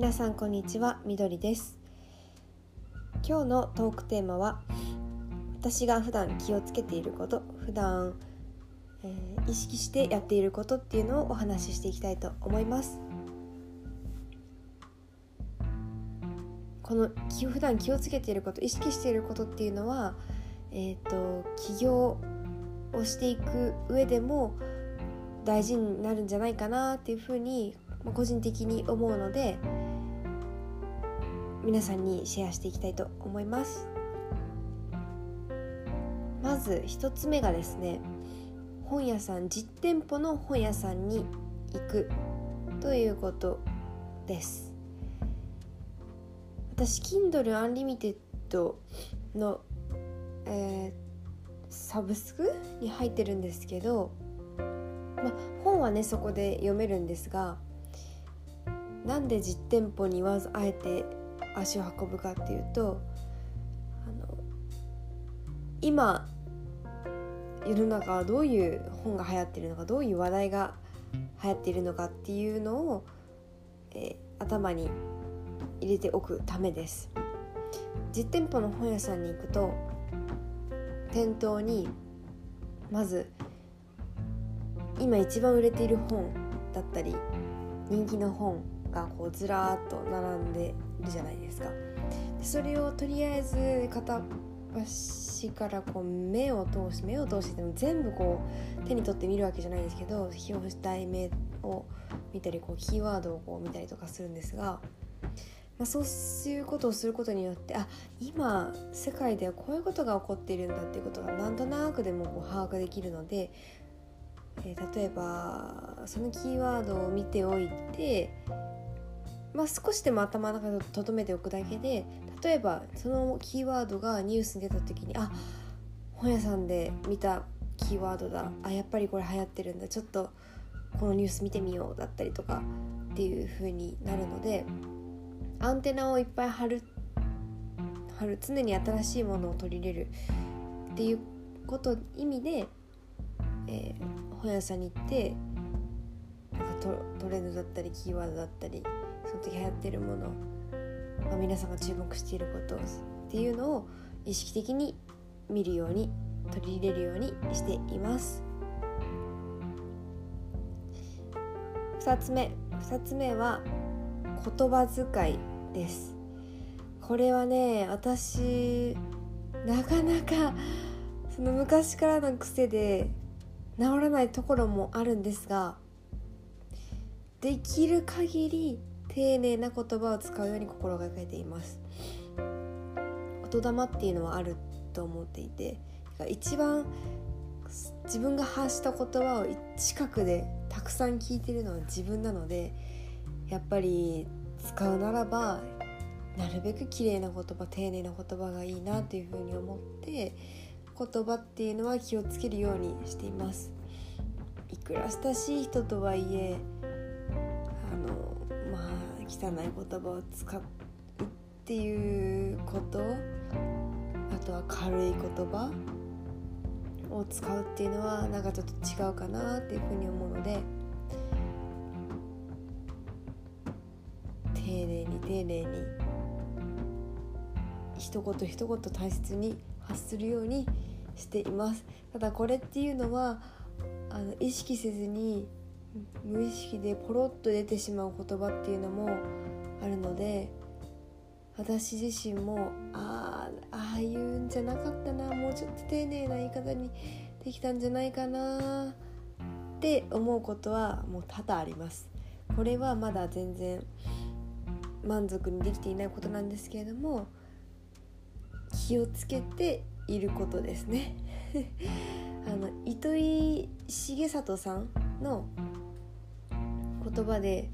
皆さんこんにちはみどりです。今日のトークテーマは私が普段気をつけていること普段、えー、意識してやっていることっていうのをお話ししていきたいと思います。この普段気をつけていること意識していることっていうのはえっ、ー、と起業をしていく上でも大事になるんじゃないかなっていうふうに個人的に思うので皆さんにシェアしていきたいと思います。まず1つ目がですね本屋さん実店舗の本屋さんに行くということです。私 Kindle Unlimited の、えー、サブスクに入ってるんですけど、まあ、本はねそこで読めるんですがなんで実店舗にわざあえて足を運ぶかっていうとあの今世の中はどういう本が流行ってるのかどういう話題が流行っているのかっていうのを、えー、頭に入れておくためです。実店舗の本屋さんに行くと店頭にまず今一番売れている本だったり人気の本がこうずらーっと並んでるじゃないですか。でそれをとりあえず片端からこう目を通して目を通してでも全部こう手に取って見るわけじゃないんですけど表紙題名を見たりこうキーワードをこう見たりとかするんですが、まあ、そういうことをすることによってあ今世界ではこういうことが起こっているんだっていうことがなんとなくでもこう把握できるので、えー、例えばそのキーワードを見ておいてまあ、少しでも頭の中で留めておくだけで例えばそのキーワードがニュースに出た時にあ本屋さんで見たキーワードだ。あやっぱりこれ流行ってるんだ。ちょっとこのニュース見てみようだったりとかっていう風になるのでアンテナをいっぱい張る張る常に新しいものを取り入れるっていうこと意味で、えー、本屋さんに行ってなんかトトレンドだったりキーワードだったりその時流行ってるもの、まあ、皆さんが注目していることっていうのを意識的に見るように取り入れるようにしています。2つ目2つ目は言葉遣いです。これはね私なかなかその昔からの癖で治らないところもあるんですができる限り丁寧な言葉を使うように心がけています。言霊っていうのはあると思っていて一番自分が発した言葉を近くでたくさん聞いてるのは自分なのでやっぱり使うならばなるべく綺麗な言葉丁寧な言葉がいいなというふうに思って言葉っていうのは気をつけるようにしています。いくら親しい人とはいえあのまあ汚い言葉を使うっていうことあとは軽い言葉を使うっていうのはなんかちょっと違うかなっていうふうに思うので丁寧に丁寧に一言一言大切に発するようにしています。ただこれっていうのはあの意識せずに無意識でポロッと出てしまう言葉っていうのもあるので私自身もああああいうんじゃなかったなもうちょっと丁寧な言い方にできたんじゃないかなって思うことはもう多々あります。これはまだ全然満足にできていないことなんですけれども気をつけていることですね。あの糸井重里さんの言葉で